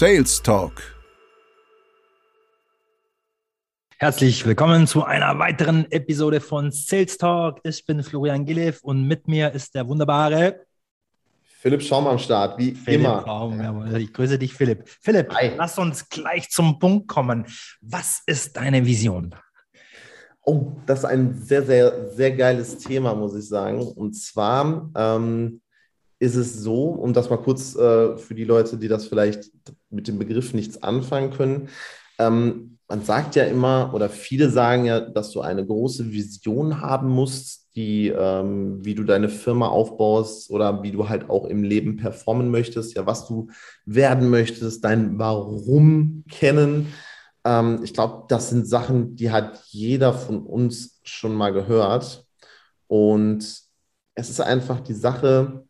Sales Talk. Herzlich willkommen zu einer weiteren Episode von Sales Talk. Ich bin Florian Gillev und mit mir ist der wunderbare Philipp Schaum am Start, wie Philipp immer. Schaum, jawohl. Ich grüße dich, Philipp. Philipp, Hi. lass uns gleich zum Punkt kommen. Was ist deine Vision? Oh, das ist ein sehr, sehr, sehr geiles Thema, muss ich sagen. Und zwar ähm, ist es so, um das mal kurz äh, für die Leute, die das vielleicht mit dem Begriff nichts anfangen können. Ähm, man sagt ja immer, oder viele sagen ja, dass du eine große Vision haben musst, die, ähm, wie du deine Firma aufbaust oder wie du halt auch im Leben performen möchtest, ja, was du werden möchtest, dein Warum kennen. Ähm, ich glaube, das sind Sachen, die hat jeder von uns schon mal gehört. Und es ist einfach die Sache,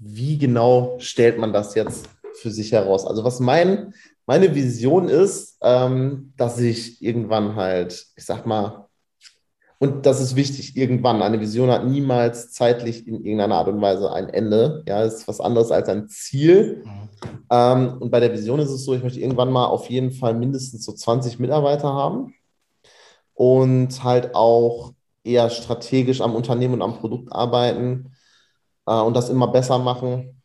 wie genau stellt man das jetzt für sich heraus? Also was mein, meine Vision ist, ähm, dass ich irgendwann halt, ich sag mal, und das ist wichtig, irgendwann, eine Vision hat niemals zeitlich in irgendeiner Art und Weise ein Ende. Ja, ist was anderes als ein Ziel. Ähm, und bei der Vision ist es so, ich möchte irgendwann mal auf jeden Fall mindestens so 20 Mitarbeiter haben und halt auch eher strategisch am Unternehmen und am Produkt arbeiten äh, und das immer besser machen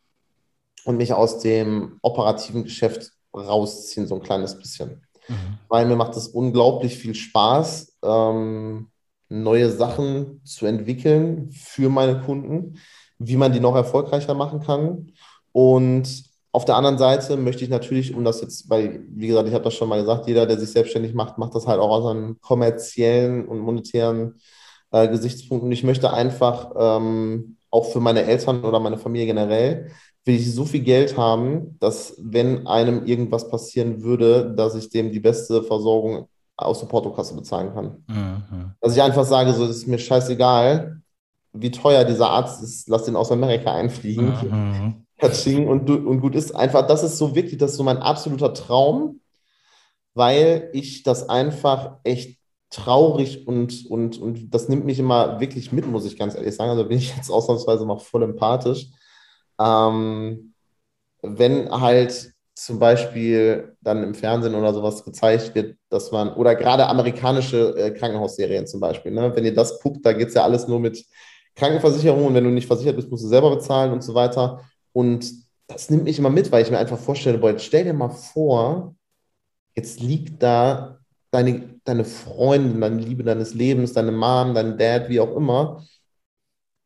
und mich aus dem operativen Geschäft rausziehen, so ein kleines bisschen. Mhm. Weil mir macht es unglaublich viel Spaß, ähm, neue Sachen zu entwickeln für meine Kunden, wie man die noch erfolgreicher machen kann. Und auf der anderen Seite möchte ich natürlich, um das jetzt, weil, wie gesagt, ich habe das schon mal gesagt, jeder, der sich selbstständig macht, macht das halt auch aus einem kommerziellen und monetären äh, Gesichtspunkt. Und ich möchte einfach ähm, auch für meine Eltern oder meine Familie generell, will ich so viel Geld haben, dass wenn einem irgendwas passieren würde, dass ich dem die beste Versorgung aus der Portokasse bezahlen kann. Mhm. Dass ich einfach sage, so, es ist mir scheißegal, wie teuer dieser Arzt ist, lass den aus Amerika einfliegen. Mhm. Katsching und, und gut ist. Einfach, das ist so wirklich, das ist so mein absoluter Traum, weil ich das einfach echt traurig und, und, und das nimmt mich immer wirklich mit, muss ich ganz ehrlich sagen. Also bin ich jetzt ausnahmsweise mal voll empathisch. Ähm, wenn halt zum Beispiel dann im Fernsehen oder sowas gezeigt wird, dass man, oder gerade amerikanische äh, Krankenhausserien zum Beispiel, ne? wenn ihr das guckt, da geht es ja alles nur mit Krankenversicherung und wenn du nicht versichert bist, musst du selber bezahlen und so weiter. Und das nimmt mich immer mit, weil ich mir einfach vorstelle, boah, jetzt stell dir mal vor, jetzt liegt da deine, deine Freundin, deine Liebe deines Lebens, deine Mom, dein Dad, wie auch immer.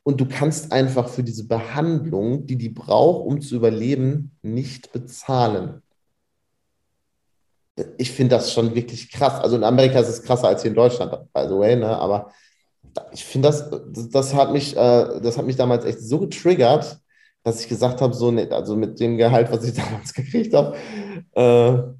Und du kannst einfach für diese Behandlung, die die braucht, um zu überleben, nicht bezahlen. Ich finde das schon wirklich krass. Also in Amerika ist es krasser als hier in Deutschland, by the way, ne? aber ich finde das, das, hat mich, äh, das hat mich damals echt so getriggert, dass ich gesagt habe, so, nee, also mit dem Gehalt, was ich damals gekriegt habe, äh,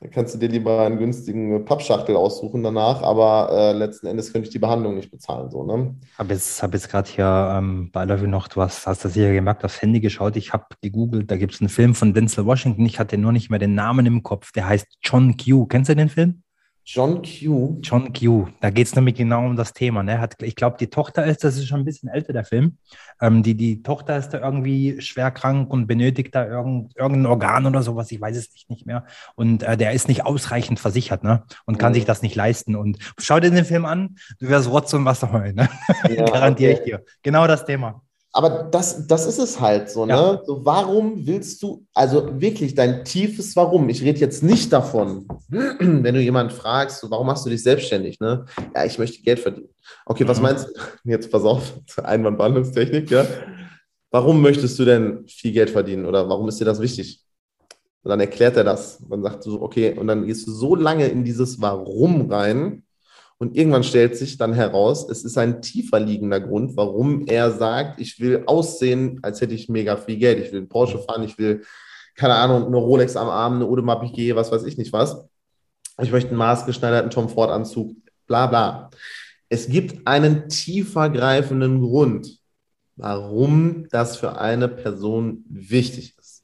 da kannst du dir lieber einen günstigen Pappschachtel aussuchen danach, aber äh, letzten Endes könnte ich die Behandlung nicht bezahlen, so, ne? Habe jetzt, hab jetzt gerade hier ähm, beiläufig noch, du hast, hast das hier gemerkt, aufs Handy geschaut. Ich habe gegoogelt, da gibt es einen Film von Denzel Washington. Ich hatte nur nicht mehr den Namen im Kopf. Der heißt John Q. Kennst du den Film? John Q. John Q. Da geht es nämlich genau um das Thema. Ne? Hat, ich glaube, die Tochter ist, das ist schon ein bisschen älter, der Film. Ähm, die, die Tochter ist da irgendwie schwer krank und benötigt da irgend, irgendein Organ oder sowas. Ich weiß es nicht, nicht mehr. Und äh, der ist nicht ausreichend versichert ne? und kann Mhm. sich das nicht leisten. Und schau dir den Film an, du wirst Rotz und Wasser heulen. Ne? Ja, Garantiere ich okay. dir. Genau das Thema. Aber das, das ist es halt so, ne? Ja. So, warum willst du, also wirklich dein tiefes Warum? Ich rede jetzt nicht davon, wenn du jemanden fragst, so, warum machst du dich selbstständig, ne? Ja, ich möchte Geld verdienen. Okay, was Mhm. meinst du? Jetzt pass auf, Einwandbehandlungstechnik, ja? Warum möchtest du denn viel Geld verdienen oder warum ist dir das wichtig? Und dann erklärt er das. Dann sagst du so, okay, und dann gehst du so lange in dieses Warum rein, und irgendwann stellt sich dann heraus, es ist ein tiefer liegender Grund, warum er sagt, ich will aussehen, als hätte ich mega viel Geld. Ich will einen Porsche fahren, ich will, keine Ahnung, eine Rolex am Arm, eine Audemars Piguet, was weiß ich nicht was. Ich möchte einen maßgeschneiderten Tom Ford Anzug, bla bla. Es gibt einen tiefer greifenden Grund, warum das für eine Person wichtig ist.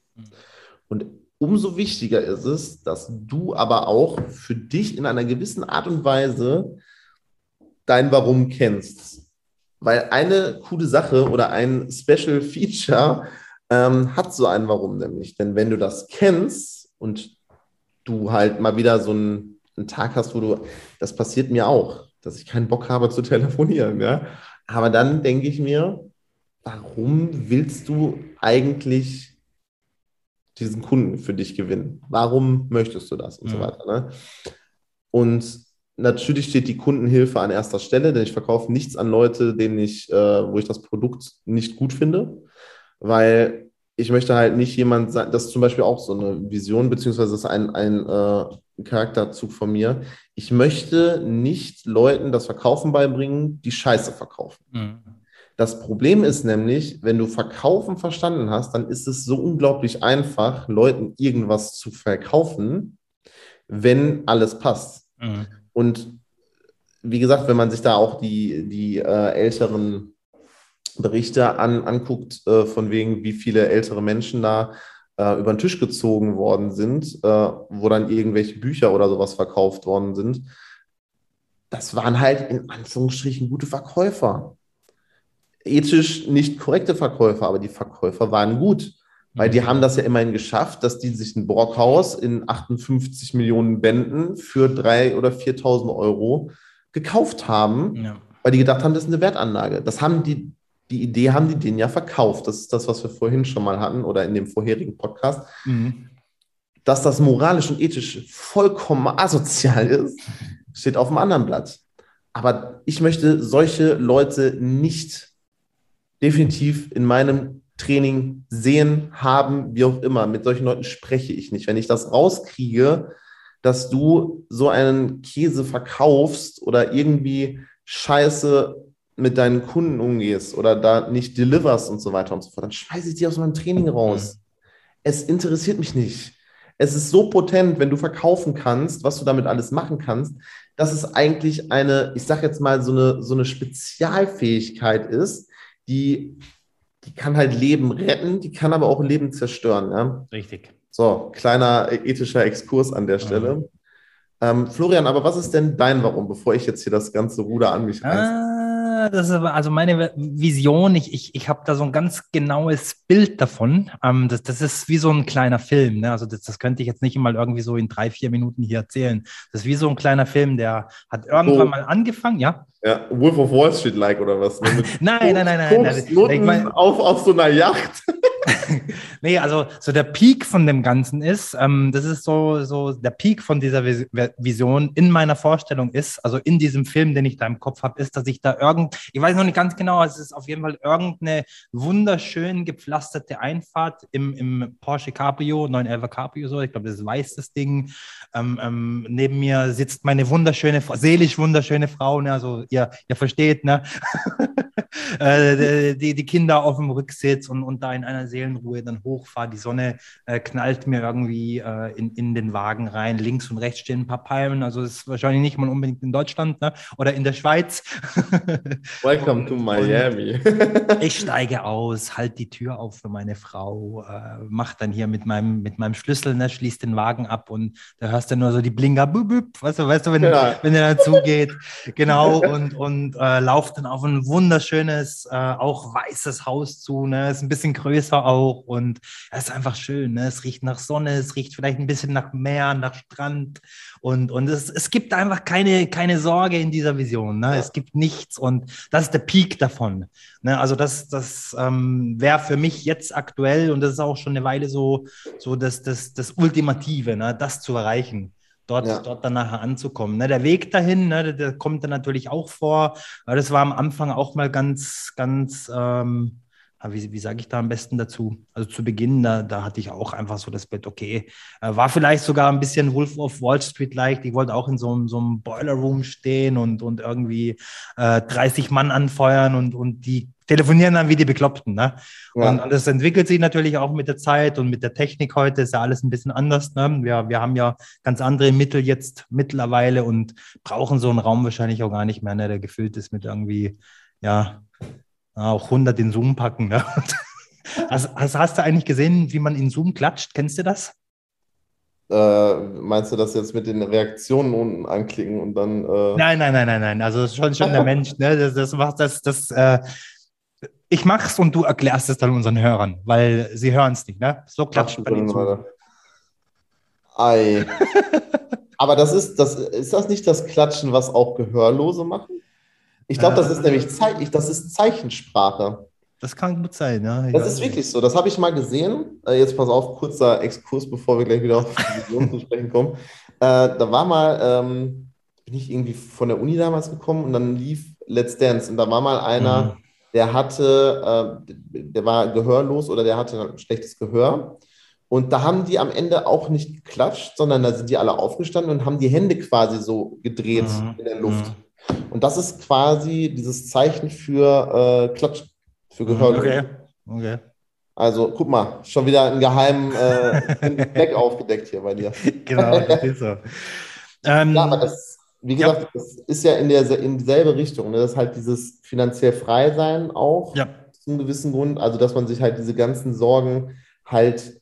Und umso wichtiger ist es, dass du aber auch für dich in einer gewissen Art und Weise dein Warum kennst. Weil eine coole Sache oder ein Special Feature ähm, hat so ein Warum nämlich. Denn wenn du das kennst und du halt mal wieder so einen, einen Tag hast, wo du, das passiert mir auch, dass ich keinen Bock habe zu telefonieren. Ja? Aber dann denke ich mir, warum willst du eigentlich diesen Kunden für dich gewinnen? Warum möchtest du das und ja. so weiter? Ne? Und natürlich steht die Kundenhilfe an erster Stelle, denn ich verkaufe nichts an Leute, denen ich, äh, wo ich das Produkt nicht gut finde, weil ich möchte halt nicht jemand sein, das ist zum Beispiel auch so eine Vision, beziehungsweise ist ein, ein äh, Charakterzug von mir. Ich möchte nicht Leuten das Verkaufen beibringen, die Scheiße verkaufen. Mhm. Das Problem ist nämlich, wenn du Verkaufen verstanden hast, dann ist es so unglaublich einfach, Leuten irgendwas zu verkaufen, wenn alles passt. Mhm. Und wie gesagt, wenn man sich da auch die, die äh, älteren Berichte an, anguckt, äh, von wegen, wie viele ältere Menschen da äh, über den Tisch gezogen worden sind, äh, wo dann irgendwelche Bücher oder sowas verkauft worden sind, das waren halt in Anführungsstrichen gute Verkäufer. Ethisch nicht korrekte Verkäufer, aber die Verkäufer waren gut. Weil die mhm. haben das ja immerhin geschafft, dass die sich ein Brockhaus in 58 Millionen Bänden für 3.000 oder 4.000 Euro gekauft haben, ja. weil die gedacht haben, das ist eine Wertanlage. Das haben die, die Idee haben die denen ja verkauft. Das ist das, was wir vorhin schon mal hatten oder in dem vorherigen Podcast. Mhm. Dass das moralisch und ethisch vollkommen asozial ist, steht auf dem anderen Blatt. Aber ich möchte solche Leute nicht definitiv in meinem Training sehen, haben, wie auch immer. Mit solchen Leuten spreche ich nicht. Wenn ich das rauskriege, dass du so einen Käse verkaufst oder irgendwie Scheiße mit deinen Kunden umgehst oder da nicht deliverst und so weiter und so fort, dann schmeiße ich dich aus meinem Training raus. Es interessiert mich nicht. Es ist so potent, wenn du verkaufen kannst, was du damit alles machen kannst, dass es eigentlich eine, ich sage jetzt mal, so eine, so eine Spezialfähigkeit ist, die die kann halt Leben retten, die kann aber auch Leben zerstören. Ja? Richtig. So, kleiner ethischer Exkurs an der Stelle. Mhm. Ähm, Florian, aber was ist denn dein Warum, bevor ich jetzt hier das ganze Ruder an mich reiße? Ah, das ist also meine Vision. Ich, ich, ich habe da so ein ganz genaues Bild davon. Ähm, das, das ist wie so ein kleiner Film. Ne? Also das, das könnte ich jetzt nicht mal irgendwie so in drei, vier Minuten hier erzählen. Das ist wie so ein kleiner Film, der hat irgendwann oh. mal angefangen, ja. Ja, Wolf of Wall Street like oder was? Ne? nein, nein, nein, nein, nein, nein. Ich mein, auf, auf so einer Yacht. nee, also so der Peak von dem Ganzen ist, ähm, das ist so, so der Peak von dieser Vision in meiner Vorstellung ist, also in diesem Film, den ich da im Kopf habe, ist, dass ich da irgend, ich weiß noch nicht ganz genau, es ist auf jeden Fall irgendeine wunderschön gepflasterte Einfahrt im, im Porsche Cabrio, 911 Cabrio, so, ich glaube, das ist weiß, das Ding. Ähm, ähm, neben mir sitzt meine wunderschöne, seelisch wunderschöne Frau, ne, also ihr, ihr versteht, ne? äh, die, die Kinder auf dem Rücksitz und, und da in einer Seelenruhe dann hochfahre. Die Sonne äh, knallt mir irgendwie äh, in, in den Wagen rein. Links und rechts stehen ein paar Palmen. Also das ist wahrscheinlich nicht mal unbedingt in Deutschland ne? oder in der Schweiz. Welcome to Miami. ich steige aus, halte die Tür auf für meine Frau, äh, mache dann hier mit meinem, mit meinem Schlüssel, ne, schließe den Wagen ab und da hörst du nur so die Blinker, bup, bup, weißt du, weißt du, wenn, ja. wenn der dann zugeht. Genau, und, und äh, lauft dann auf ein wunderschönes, äh, auch weißes Haus zu. Ne? Ist ein bisschen größer auch und es ist einfach schön. Ne? Es riecht nach Sonne, es riecht vielleicht ein bisschen nach Meer, nach Strand und, und es, es gibt einfach keine, keine Sorge in dieser Vision. Ne? Es gibt nichts und das ist der Peak davon. Ne? Also das, das ähm, wäre für mich jetzt aktuell und das ist auch schon eine Weile so, so das, das, das Ultimative, ne? das zu erreichen dort, ja. dort dann nachher anzukommen. Ne, der Weg dahin, ne, der, der, kommt dann natürlich auch vor. Weil das war am Anfang auch mal ganz, ganz, ähm, wie, wie sage ich da am besten dazu? Also zu Beginn, da, da hatte ich auch einfach so das Bett, okay, äh, war vielleicht sogar ein bisschen Wolf of Wall Street-like. Ich wollte auch in so, einem, so einem Boiler Room stehen und, und irgendwie äh, 30 Mann anfeuern und, und die telefonieren dann wie die Bekloppten. Ne? Ja. Und, und, das entwickelt sich natürlich auch mit der Zeit und mit der Technik heute ist ja alles ein bisschen anders. Ne? Wir, wir haben ja ganz andere Mittel jetzt mittlerweile und brauchen so einen Raum wahrscheinlich auch gar nicht mehr, ne? der gefüllt ist mit irgendwie, ja, auch 100 in Zoom packen. Ne? Hast, hast, hast du eigentlich gesehen, wie man in Zoom klatscht? Kennst du das? Äh, meinst du das jetzt mit den Reaktionen unten anklicken und dann. Äh nein, nein, nein, nein, nein. Also schon, schon der Mensch, ne? Das, das macht das, das, äh, ich mach's und du erklärst es dann unseren Hörern, weil sie hören es nicht, ne? So klatscht man den Ei. Aber das ist, das, ist das nicht das Klatschen, was auch Gehörlose machen? Ich glaube, das ist Äh. nämlich Zei das ist Zeichensprache. Das kann gut sein, ja. Das ist wirklich so. Das habe ich mal gesehen. Äh, jetzt pass auf, kurzer Exkurs, bevor wir gleich wieder auf die Vision zu sprechen kommen. Äh, da war mal, ähm, bin ich irgendwie von der Uni damals gekommen und dann lief Let's Dance und da war mal einer, Mhm. der hatte, äh, der war gehörlos oder der hatte ein schlechtes Gehör. Und da haben die am Ende auch nicht geklatscht, sondern da sind die alle aufgestanden und haben die Hände quasi so gedreht Mhm. in der Luft. Und das ist quasi dieses Zeichen für äh, Klatsch, für Gehörlose. Okay. okay. Also guck mal, schon wieder einen geheimen äh, Fleck aufgedeckt hier bei dir. Genau, das ist so. Ähm, Ja, aber das, wie Ja. gesagt, das ist ja in, der, in dieselbe Richtung. Ne? Das ist halt dieses finanziell frei sein auch ja. zu einem gewissen Grund. Also, dass man sich halt diese ganzen Sorgen halt,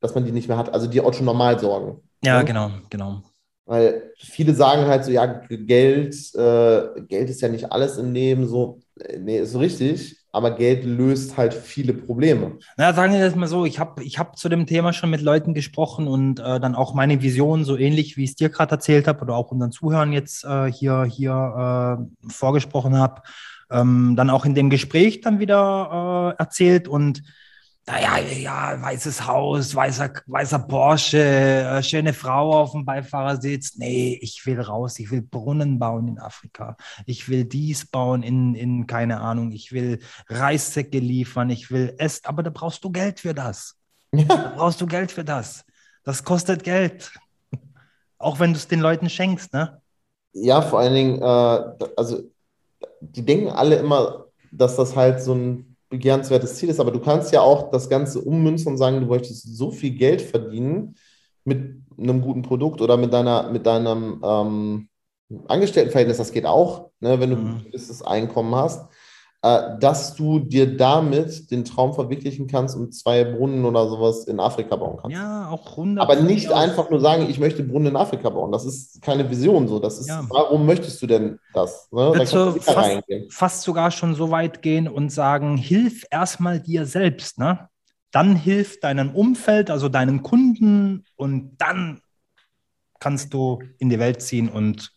dass man die nicht mehr hat. Also die Otto-Normal-Sorgen. ja, Ja. genau, genau. Weil viele sagen halt so, ja, Geld, äh, Geld ist ja nicht alles im Leben so. Nee, ist richtig, aber Geld löst halt viele Probleme. Na, sagen wir das mal so, ich habe ich hab zu dem Thema schon mit Leuten gesprochen und äh, dann auch meine Vision, so ähnlich wie ich es dir gerade erzählt habe oder auch unseren Zuhörern jetzt äh, hier, hier äh, vorgesprochen habe, ähm, dann auch in dem Gespräch dann wieder äh, erzählt und naja, ja, weißes Haus, weißer, weißer Porsche, äh, schöne Frau auf dem Beifahrersitz. Nee, ich will raus, ich will Brunnen bauen in Afrika. Ich will dies bauen in, in keine Ahnung, ich will Reissäcke liefern, ich will es, aber da brauchst du Geld für das. Da brauchst du Geld für das. Das kostet Geld. Auch wenn du es den Leuten schenkst, ne? Ja, vor allen Dingen, äh, also die denken alle immer, dass das halt so ein begehrenswertes Ziel ist, aber du kannst ja auch das Ganze ummünzen und sagen, du möchtest so viel Geld verdienen mit einem guten Produkt oder mit deiner, mit deinem ähm, Angestelltenverhältnis, das geht auch, ne, wenn du Mhm. ein gewisses Einkommen hast, dass du dir damit den Traum verwirklichen kannst und zwei Brunnen oder sowas in Afrika bauen kannst. Ja, auch 100. Aber nicht einfach nur sagen, ich möchte Brunnen in Afrika bauen. Das ist keine Vision so. Das ist, Ja. warum möchtest du denn das? Ne? Willst du fast, fast sogar schon so weit gehen und sagen, hilf erstmal dir selbst, ne? Dann hilf deinem Umfeld, also deinen Kunden und dann kannst du in die Welt ziehen und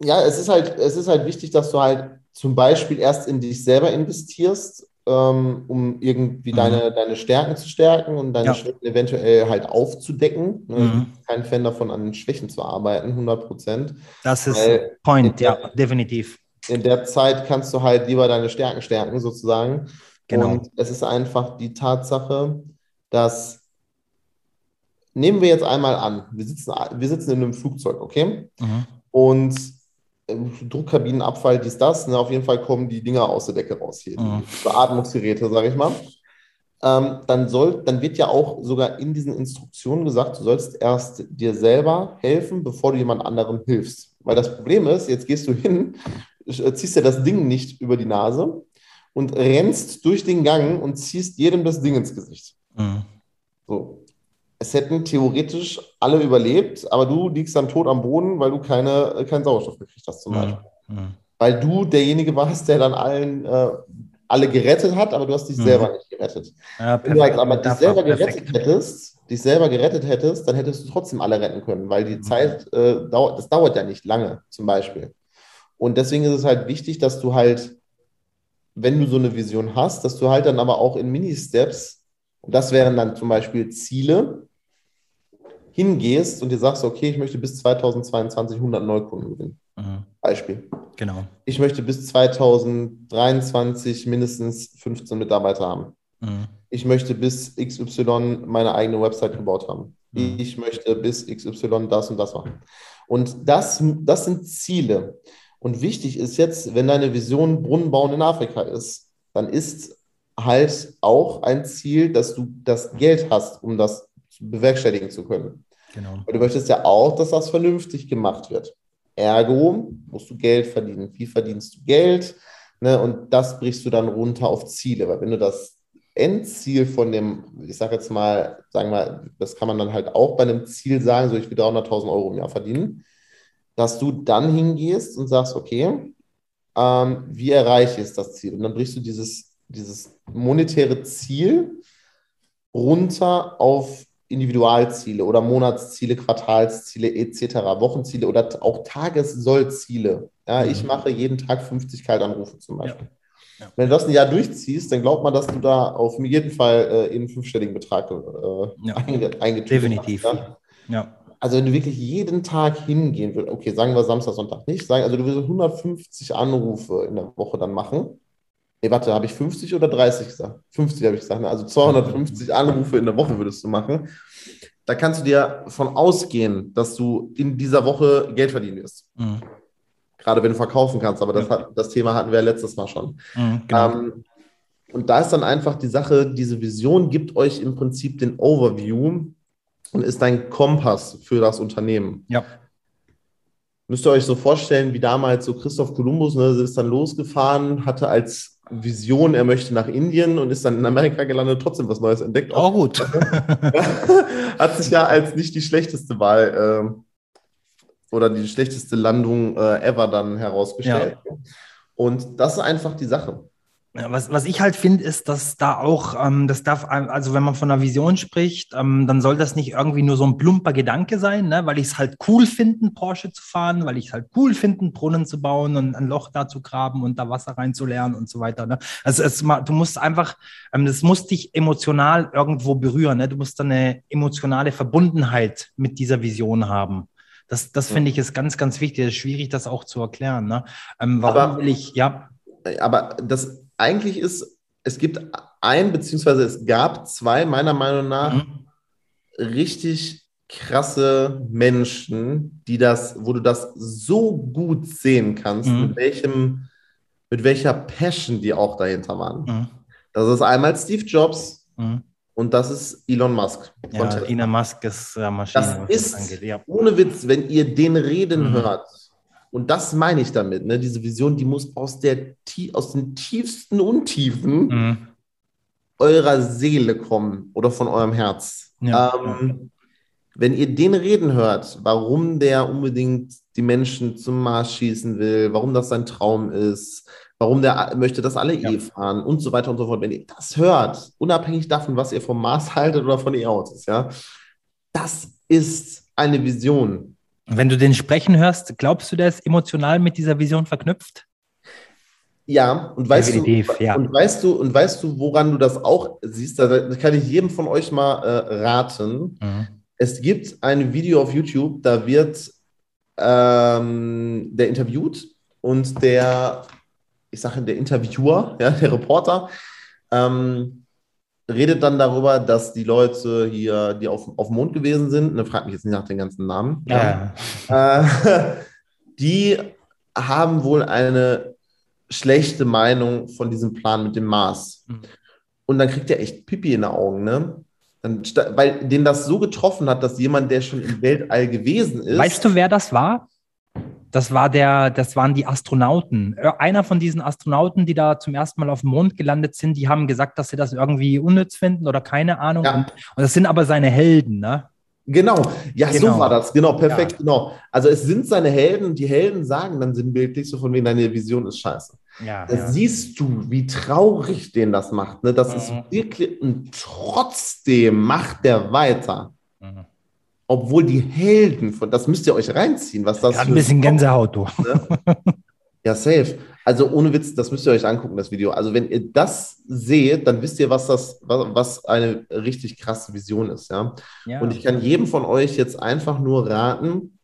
Ja, es ist halt, es ist halt wichtig, dass du halt zum Beispiel erst in dich selber investierst, ähm, um irgendwie Mhm. deine, deine Stärken zu stärken und deine Ja. Schwächen eventuell halt aufzudecken. Ne? Mhm. Kein Fan davon, an den Schwächen zu arbeiten, 100 Prozent. das ist Weil Point, in ja, der- definitiv. in der Zeit kannst du halt lieber deine Stärken stärken, sozusagen. Genau. Und es ist einfach die Tatsache, dass, nehmen wir jetzt einmal an, wir sitzen, wir sitzen in einem Flugzeug, okay? Mhm. Und Druckkabinenabfall, dies, das, ne, auf jeden Fall kommen die Dinger aus der Decke raus hier, Mhm. die Beatmungsgeräte, sage ich mal. Ähm, dann, soll, dann wird ja auch sogar in diesen Instruktionen gesagt, du sollst erst dir selber helfen, bevor du jemand anderem hilfst. Weil das Problem ist, jetzt gehst du hin, äh, ziehst dir das Ding nicht über die Nase und rennst durch den Gang und ziehst jedem das Ding ins Gesicht. Mhm. So. Es hätten theoretisch alle überlebt, aber du liegst dann tot am Boden, weil du keine, äh, keinen Sauerstoff gekriegt hast, zum Beispiel. Mhm. Weil du derjenige warst, der dann allen äh, alle gerettet hat, aber du hast dich Mhm. selber nicht gerettet. Ja, Wenn du halt aber dich selber perfekt. gerettet hättest, dich selber gerettet hättest, dann hättest du trotzdem alle retten können, weil die Mhm. Zeit äh, dauert, das dauert ja nicht lange, zum Beispiel. Und deswegen ist es halt wichtig, dass du halt, wenn du so eine Vision hast, dass du halt dann aber auch in Mini-Steps, und das wären dann zum Beispiel Ziele, hingehst und dir sagst, okay, ich möchte bis 2022 100 Neukunden gewinnen. Mhm. Beispiel. Genau. Ich möchte bis 2023 mindestens 15 Mitarbeiter haben. Mhm. Ich möchte bis XY meine eigene Website gebaut haben. Mhm. Ich möchte bis XY das und das machen. Und das, das sind Ziele. Und wichtig ist jetzt, wenn deine Vision Brunnen bauen in Afrika ist, dann ist halt auch ein Ziel, dass du das Geld hast, um das bewerkstelligen zu können. Genau. Weil du möchtest ja auch, dass das vernünftig gemacht wird. Ergo musst du Geld verdienen. Wie verdienst du Geld? Ne, und das brichst du dann runter auf Ziele. Weil wenn du das Endziel von dem, ich sage jetzt mal, sagen wir, das kann man dann halt auch bei einem Ziel sagen, so ich will 300.000 Euro im Jahr verdienen, dass du dann hingehst und sagst, okay, ähm, wie erreiche ich das Ziel? Und dann brichst du dieses, dieses monetäre Ziel runter auf Individualziele oder Monatsziele, Quartalsziele etc., Wochenziele oder auch Tagessollziele. Ja, mhm. Ich mache jeden Tag 50 Kaltanrufe zum Beispiel. Ja. Ja. Wenn du das ein Jahr durchziehst, dann glaubt man, dass du da auf jeden Fall äh, in einen fünfstelligen Betrag äh, ja. eingetütet Definitiv. Hast, ja? ja. Also wenn du wirklich jeden Tag hingehen würdest, okay, sagen wir Samstag, Sonntag nicht, sagen, also du würdest 150 Anrufe in der Woche dann machen. Nee, warte, habe ich 50 oder 30 gesagt? 50 habe ich gesagt. Ne? Also 250 Anrufe in der Woche würdest du machen. Da kannst du dir von ausgehen, dass du in dieser Woche Geld verdienen wirst. Mhm. Gerade wenn du verkaufen kannst, aber das, hat, das Thema hatten wir ja letztes Mal schon. Mhm, genau. ähm, und da ist dann einfach die Sache, diese Vision gibt euch im Prinzip den Overview und ist ein Kompass für das Unternehmen. Ja. Müsst ihr euch so vorstellen, wie damals so Christoph Kolumbus, ne, ist dann losgefahren, hatte als Vision, er möchte nach Indien und ist dann in Amerika gelandet, trotzdem was Neues entdeckt. Auch oh, gut. Hat sich ja als nicht die schlechteste Wahl äh, oder die schlechteste Landung äh, ever dann herausgestellt. Ja. Und das ist einfach die Sache. Was, was ich halt finde, ist, dass da auch, ähm, das darf, also wenn man von einer Vision spricht, ähm, dann soll das nicht irgendwie nur so ein plumper Gedanke sein, ne? weil ich es halt cool finde, Porsche zu fahren, weil ich es halt cool finde, Brunnen zu bauen und ein Loch da zu graben und da Wasser reinzulernen und so weiter. Ne? Also es, du musst einfach, ähm, das muss dich emotional irgendwo berühren. Ne? Du musst dann eine emotionale Verbundenheit mit dieser Vision haben. Das, das finde ich ist ganz, ganz wichtig. Es ist schwierig, das auch zu erklären. Ne? Ähm, warum aber, will ich, ja. Aber das eigentlich ist, es gibt ein, beziehungsweise es gab zwei, meiner Meinung nach, mhm. richtig krasse Menschen, die das, wo du das so gut sehen kannst, mhm. mit welchem, mit welcher Passion die auch dahinter waren. Mhm. Das ist einmal Steve Jobs mhm. und das ist Elon Musk. Ja, Elon Musk ist ja Maschine. Das ist, das ja. ohne Witz, wenn ihr den reden mhm. hört, und das meine ich damit, ne? diese Vision, die muss aus, der, aus den tiefsten Untiefen mhm. eurer Seele kommen oder von eurem Herz. Ja, ähm, ja. Wenn ihr den reden hört, warum der unbedingt die Menschen zum Mars schießen will, warum das sein Traum ist, warum der möchte, dass alle ja. eh fahren und so weiter und so fort. Wenn ihr das hört, unabhängig davon, was ihr vom Mars haltet oder von E-Autos, ja, das ist eine Vision. Wenn du den sprechen hörst, glaubst du, der ist emotional mit dieser Vision verknüpft? Ja, und weißt Definitiv, du, ja. und weißt du, und weißt du, woran du das auch siehst, da kann ich jedem von euch mal äh, raten. Mhm. Es gibt ein Video auf YouTube, da wird ähm, der interviewt und der, ich sage der Interviewer, ja, der Reporter, ähm, redet dann darüber, dass die Leute hier, die auf, auf dem Mond gewesen sind, ne, fragt mich jetzt nicht nach den ganzen Namen, ja. äh, die haben wohl eine schlechte Meinung von diesem Plan mit dem Mars. Mhm. Und dann kriegt er echt Pipi in den Augen, ne? Dann, weil den das so getroffen hat, dass jemand, der schon im Weltall gewesen ist. Weißt du, wer das war? Das war der, das waren die Astronauten. Äh, einer von diesen Astronauten, die da zum ersten Mal auf dem Mond gelandet sind, die haben gesagt, dass sie das irgendwie unnütz finden oder keine Ahnung. Ja. Und, und, das sind aber seine Helden, ne? Genau, ja, genau. so war das, genau, perfekt, ja. genau. Also es sind seine Helden, die Helden sagen dann sinnbildlich so von wegen, deine Vision ist scheiße. Ja, da ja. siehst du, wie traurig den das macht. Ne? Das mhm. ist wirklich, und trotzdem macht der weiter. Obwohl die Helden von, das müsst ihr euch reinziehen, was das ja, ein bisschen Gänsehaut, du. Ne? Ja, safe. Also ohne Witz, das müsst ihr euch angucken, das Video. Also wenn ihr das seht, dann wisst ihr, was das, was eine richtig krasse Vision ist, ja. ja. Und ich kann jedem von euch jetzt einfach nur raten,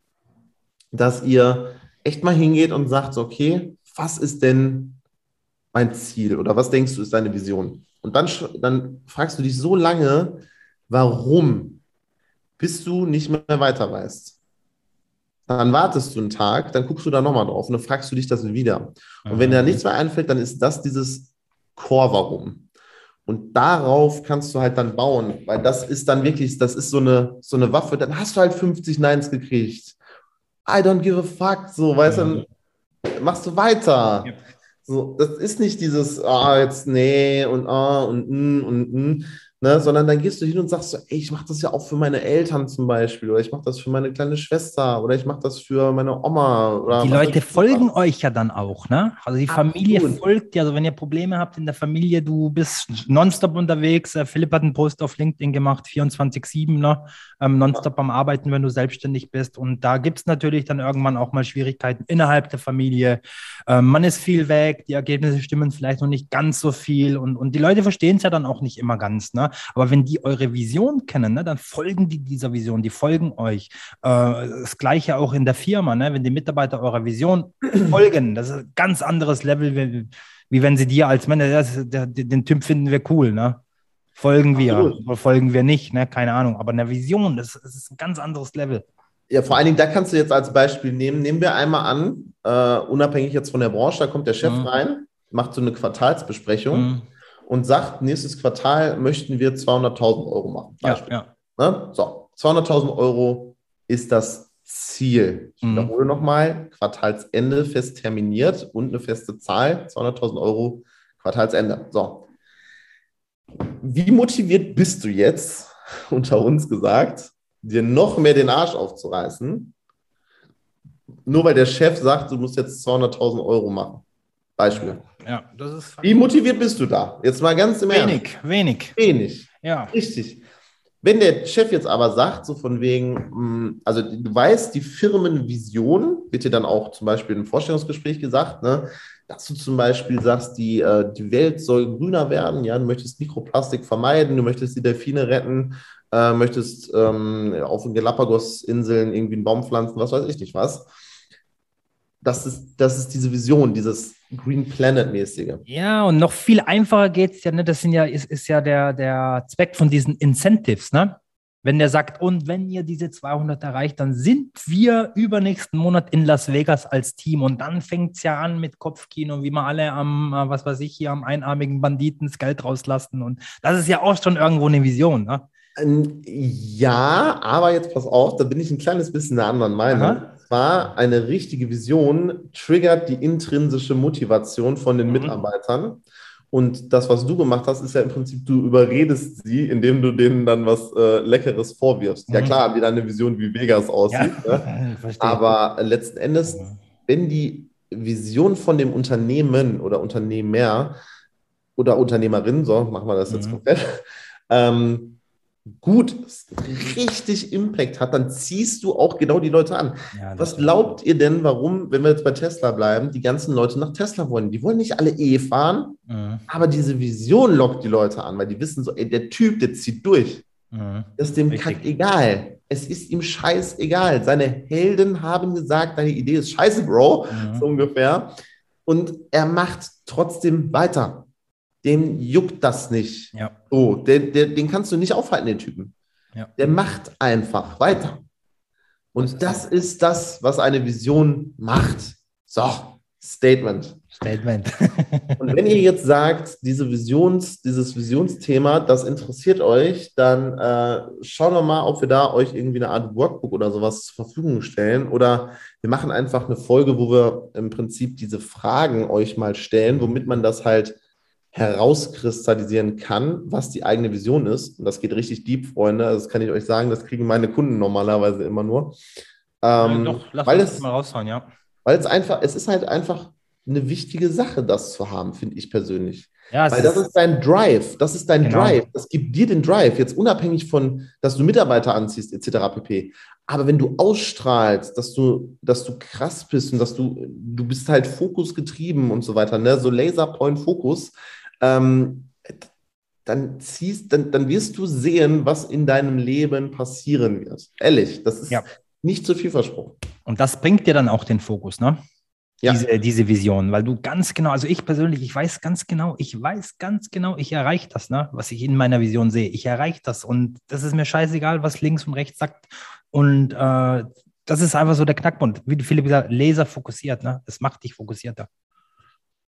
dass ihr echt mal hingeht und sagt, okay, was ist denn mein Ziel oder was denkst du ist deine Vision? Und dann, dann fragst du dich so lange, warum bis du nicht mehr weiter weißt. Dann wartest du einen Tag, dann guckst du da nochmal drauf und dann fragst du dich das wieder. Und wenn dir da nichts mehr einfällt, dann ist das dieses Core-Warum. Und darauf kannst du halt dann bauen, weil das ist dann wirklich, das ist so eine, so eine Waffe. Dann hast du halt 50 Neins gekriegt. I don't give a fuck. So, weißt du, dann machst du weiter. So, das ist nicht dieses, ah, jetzt nee und ah und mm und mm, Ne, sondern dann gehst du hin und sagst so, ey, ich mache das ja auch für meine Eltern zum Beispiel oder ich mache das für meine kleine Schwester oder ich mache das für meine Oma. Oder die Leute folgen euch ja dann auch, ne? Also die Absolut. Familie folgt ja, also wenn ihr Probleme habt in der Familie, du bist nonstop unterwegs. Äh, Philipp hat einen Post auf LinkedIn gemacht, 24-7, ne? Ähm, nonstop am Arbeiten, wenn du selbstständig bist. Und da gibt es natürlich dann irgendwann auch mal Schwierigkeiten innerhalb der Familie. Ähm, man ist viel weg, die Ergebnisse stimmen vielleicht noch nicht ganz so viel und, und die Leute verstehen es ja dann auch nicht immer ganz, ne? Aber wenn die eure Vision kennen, ne, dann folgen die dieser Vision, die folgen euch. Äh, das gleiche auch in der Firma, ne? wenn die Mitarbeiter eurer Vision folgen, das ist ein ganz anderes Level, wie, wie wenn sie dir als Manager, den Typ finden wir cool, ne? Folgen wir Absolut. oder folgen wir nicht, ne? Keine Ahnung. Aber eine Vision, das, das, ist ein ganz anderes Level. Ja, vor allen Dingen, da kannst du jetzt als Beispiel nehmen. Nehmen wir einmal an, uh, unabhängig jetzt von der Branche, da kommt der Chef mhm. rein, macht so eine Quartalsbesprechung. Mhm und sagt, nächstes Quartal möchten wir 200.000 Euro machen. Beispiel. Ja, ja. Ne? So, 200.000 Euro ist das Ziel. Ich mhm. wiederhole nochmal, Quartalsende fest terminiert und eine feste Zahl, 200.000 Euro Quartalsende. So. Wie motiviert bist du jetzt, unter uns gesagt, dir noch mehr den Arsch aufzureißen, nur weil der Chef sagt, du musst jetzt 200.000 Euro machen? Beispiel. Ja, das ist. Wie motiviert bist du da? Jetzt mal ganz im Wenig, Ernst. wenig. Wenig. Ja. Richtig. Wenn der Chef jetzt aber sagt, so von wegen, hm, also du weißt, die Firmenvision, wird dir dann auch zum Beispiel im Vorstellungsgespräch gesagt, ne, dass du zum Beispiel sagst, die, äh, die Welt soll grüner werden, ja, du möchtest Mikroplastik vermeiden, du möchtest die Delfine retten, äh, möchtest ähm, auf den Galapagos-Inseln irgendwie einen Baum pflanzen, was weiß ich nicht was. Das ist, das ist diese Vision, dieses Green Planet-mäßige. Ja, und noch viel einfacher geht es ja, ne? Das sind ja, ist, ist ja der, der Zweck von diesen Incentives, ne? Wenn der sagt, und wenn ihr diese 200 erreicht, dann sind wir übernächsten Monat in Las Vegas als Team. Und dann fängt es ja an mit Kopfkino, wie wir alle am, äh, was weiß ich, hier am einarmigen Banditen das Geld rauslassen. Und das ist ja auch schon irgendwo eine Vision, ne? Ja, aber jetzt pass auf, da bin ich ein kleines bisschen der anderen Meinung. Aha zwar eine richtige Vision triggert die intrinsische Motivation von den mhm. Mitarbeitern. Und das, was du gemacht hast, ist ja im Prinzip, du überredest sie, indem du denen dann was äh, Leckeres vorwirfst. Mhm. Ja klar, wieder eine Vision, wie Vegas aussieht. Ja, ne? Aber letzten Endes, wenn die Vision von dem Unternehmen oder Unternehmer oder Unternehmerin, so machen wir das jetzt mhm. komplett, ähm, gut richtig Impact hat, dann ziehst du auch genau die Leute an. Ja, Was glaubt ihr denn, warum, wenn wir jetzt bei Tesla bleiben, die ganzen Leute nach Tesla wollen? Die wollen nicht alle E fahren, mhm. aber diese Vision lockt die Leute an, weil die wissen so, ey, der Typ, der zieht durch. Mhm. Das ist dem. Kack egal. Es ist ihm scheißegal. Seine Helden haben gesagt, deine Idee ist scheiße, Bro, mhm. so ungefähr. Und er macht trotzdem weiter dem juckt das nicht. Ja. So, der, der, den kannst du nicht aufhalten, den Typen. Ja. Der macht einfach weiter. Und das ist, das ist das, was eine Vision macht. So, Statement. Statement. und wenn ihr jetzt sagt, diese Visions, dieses Visionsthema, das interessiert euch, dann äh, schauen wir mal, ob wir da euch irgendwie eine Art Workbook oder sowas zur Verfügung stellen. Oder wir machen einfach eine Folge, wo wir im Prinzip diese Fragen euch mal stellen, womit man das halt herauskristallisieren kann, was die eigene Vision ist. Und das geht richtig deep, Freunde. Also das kann ich euch sagen, das kriegen meine Kunden normalerweise immer nur. Ähm, ja, doch, lass weil es mal raushauen, ja. Weil es einfach, es ist halt einfach eine wichtige Sache, das zu haben, finde ich persönlich. Ja, Weil das ist dein Drive, das ist dein genau. Drive, das gibt dir den Drive, jetzt unabhängig von, dass du Mitarbeiter anziehst, etc. pp. Aber wenn du ausstrahlst, dass du, dass du krass bist und dass du, du bist halt fokusgetrieben und so weiter, ne? so Laserpoint-Fokus, ähm, dann ziehst, dann, dann wirst du sehen, was in deinem Leben passieren wird. Ehrlich, das ist ja. nicht zu viel versprochen. Und das bringt dir dann auch den Fokus, ne? Ja. Diese, diese Vision, weil du ganz genau, also ich persönlich, ich weiß ganz genau, ich weiß ganz genau, ich erreiche das, ne, was ich in meiner Vision sehe. Ich erreiche das und das ist mir scheißegal, was links und rechts sagt. Und äh, das ist einfach so der Knackpunkt. Wie Philipp gesagt, Laser fokussiert, ne? Das macht dich fokussierter.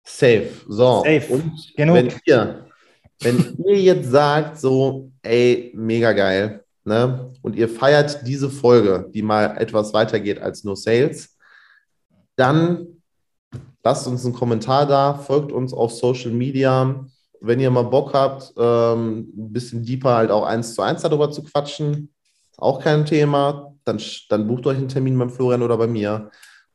Safe. So. Safe. Und Genug. wenn ihr, wenn ihr jetzt sagt, so, ey, mega geil, ne? Und ihr feiert diese Folge, die mal etwas weitergeht als nur Sales, dann lasst uns einen Kommentar da, folgt uns auf Social Media wenn ihr mal Bock habt, ähm, ein bisschen deeper halt auch eins zu eins darüber zu quatschen, auch kein Thema, dann, dann bucht euch einen Termin beim Florian oder bei mir.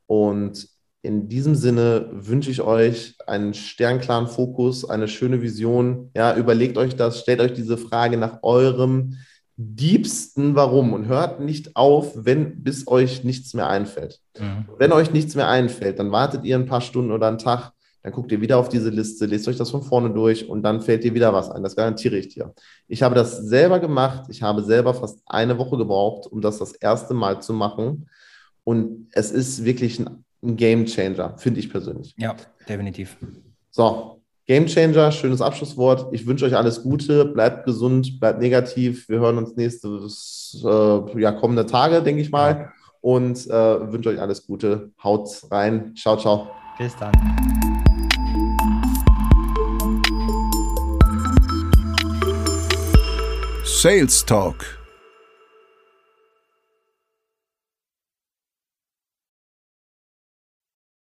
Und in diesem Sinne wünsche ich euch einen sternklaren Fokus, eine schöne Vision. Ja, überlegt euch das, stellt euch diese Frage nach eurem diebsten Warum und hört nicht auf, wenn bis euch nichts mehr einfällt. Mhm. Wenn euch nichts mehr einfällt, dann wartet ihr ein paar Stunden oder einen Tag, dann guckt ihr wieder auf diese Liste, lest euch das von vorne durch und dann fällt dir wieder was ein. Das garantiere ich dir. Ich habe das selber gemacht. Ich habe selber fast eine Woche gebraucht, um das das erste Mal zu machen. Und es ist wirklich ein, ein Game Changer, finde ich persönlich. Ja, definitiv. So, Game Changer, schönes Abschlusswort. Ich wünsche euch alles Gute, bleibt gesund, bleibt negativ. Wir hören uns nächste äh, ja, kommende Tage, denke ich mal. Und äh, wünsche euch alles Gute. Haut rein. Ciao, ciao. Bis dann. Sales Talk